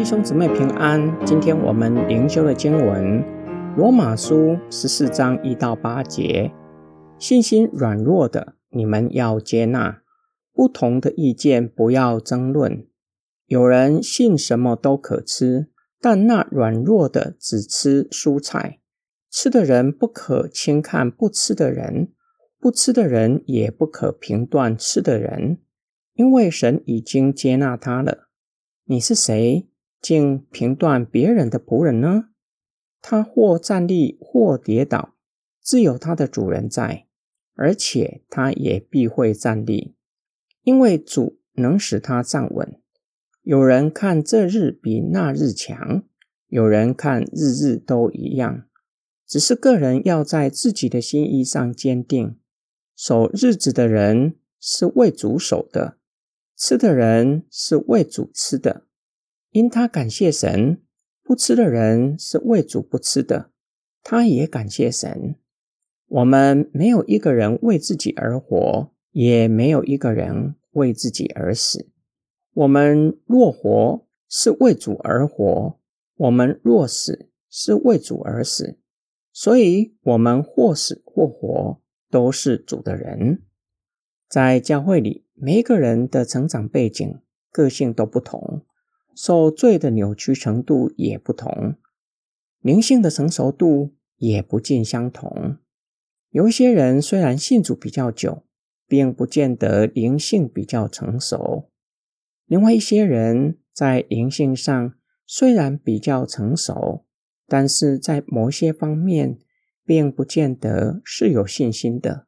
弟兄姊妹平安。今天我们灵修的经文《罗马书》十四章一到八节：信心软弱的，你们要接纳；不同的意见不要争论。有人信什么都可吃，但那软弱的只吃蔬菜。吃的人不可轻看不吃的人，不吃的人也不可评断吃的人，因为神已经接纳他了。你是谁？竟评断别人的仆人呢？他或站立，或跌倒，自有他的主人在，而且他也必会站立，因为主能使他站稳。有人看这日比那日强，有人看日日都一样，只是个人要在自己的心意上坚定。守日子的人是为主守的，吃的人是为主吃的。因他感谢神，不吃的人是为主不吃的，他也感谢神。我们没有一个人为自己而活，也没有一个人为自己而死。我们若活，是为主而活；我们若死，是为主而死。所以，我们或死或活，都是主的人。在教会里，每一个人的成长背景、个性都不同。受罪的扭曲程度也不同，灵性的成熟度也不尽相同。有一些人虽然信主比较久，并不见得灵性比较成熟；另外一些人在灵性上虽然比较成熟，但是在某些方面并不见得是有信心的。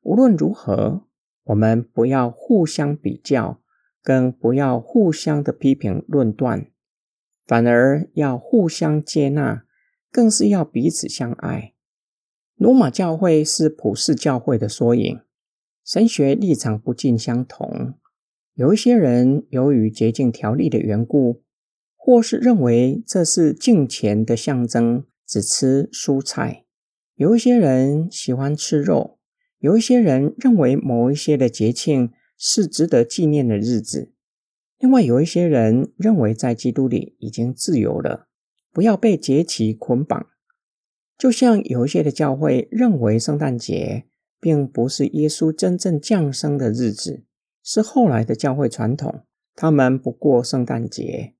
无论如何，我们不要互相比较。更不要互相的批评论断，反而要互相接纳，更是要彼此相爱。罗马教会是普世教会的缩影，神学立场不尽相同。有一些人由于洁净条例的缘故，或是认为这是敬虔的象征，只吃蔬菜；有一些人喜欢吃肉；有一些人认为某一些的节庆。是值得纪念的日子。另外，有一些人认为在基督里已经自由了，不要被节期捆绑。就像有一些的教会认为圣诞节并不是耶稣真正降生的日子，是后来的教会传统，他们不过圣诞节。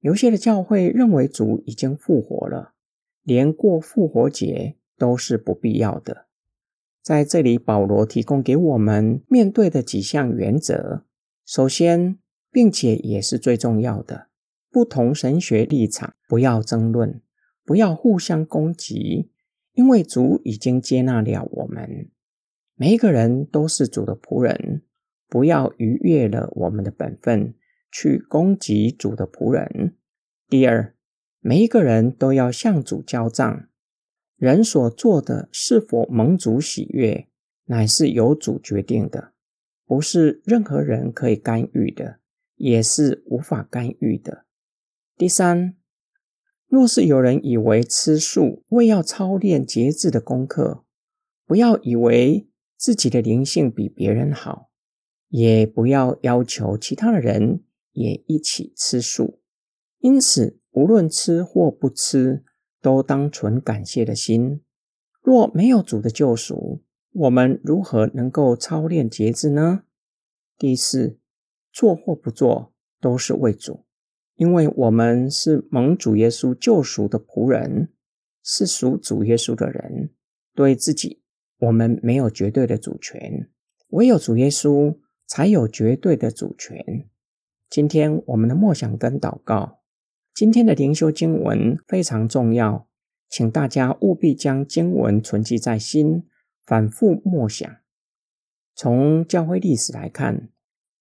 有些的教会认为主已经复活了，连过复活节都是不必要的。在这里，保罗提供给我们面对的几项原则。首先，并且也是最重要的，不同神学立场不要争论，不要互相攻击，因为主已经接纳了我们。每一个人都是主的仆人，不要逾越了我们的本分去攻击主的仆人。第二，每一个人都要向主交账。人所做的是否蒙主喜悦，乃是由主决定的，不是任何人可以干预的，也是无法干预的。第三，若是有人以为吃素为要操练节制的功课，不要以为自己的灵性比别人好，也不要要求其他的人也一起吃素。因此，无论吃或不吃，都当存感谢的心。若没有主的救赎，我们如何能够操练节制呢？第四，做或不做都是为主，因为我们是蒙主耶稣救赎的仆人，是属主耶稣的人。对自己，我们没有绝对的主权，唯有主耶稣才有绝对的主权。今天我们的默想跟祷告。今天的灵修经文非常重要，请大家务必将经文存记在心，反复默想。从教会历史来看，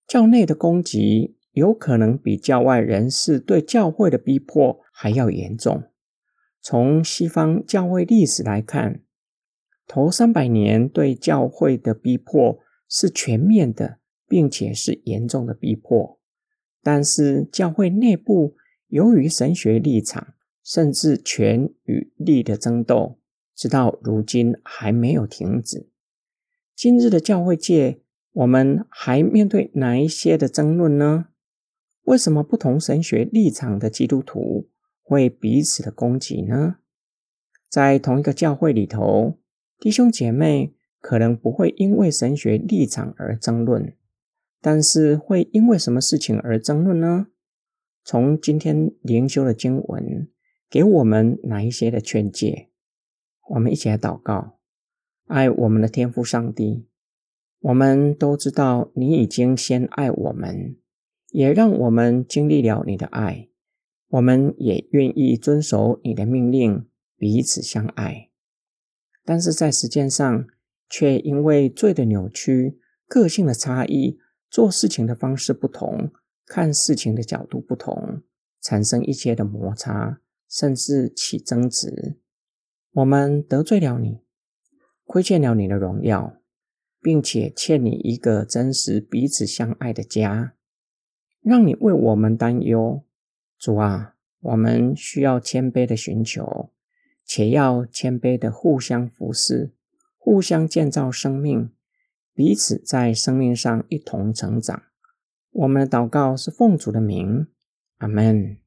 教内的攻击有可能比教外人士对教会的逼迫还要严重。从西方教会历史来看，头三百年对教会的逼迫是全面的，并且是严重的逼迫。但是教会内部，由于神学立场，甚至权与利的争斗，直到如今还没有停止。今日的教会界，我们还面对哪一些的争论呢？为什么不同神学立场的基督徒会彼此的攻击呢？在同一个教会里头，弟兄姐妹可能不会因为神学立场而争论，但是会因为什么事情而争论呢？从今天灵修的经文给我们哪一些的劝诫？我们一起来祷告，爱我们的天父上帝，我们都知道你已经先爱我们，也让我们经历了你的爱，我们也愿意遵守你的命令，彼此相爱。但是在实践上，却因为罪的扭曲、个性的差异、做事情的方式不同。看事情的角度不同，产生一些的摩擦，甚至起争执。我们得罪了你，亏欠了你的荣耀，并且欠你一个真实彼此相爱的家，让你为我们担忧。主啊，我们需要谦卑的寻求，且要谦卑的互相服侍，互相建造生命，彼此在生命上一同成长。我们的祷告是奉主的名，阿门。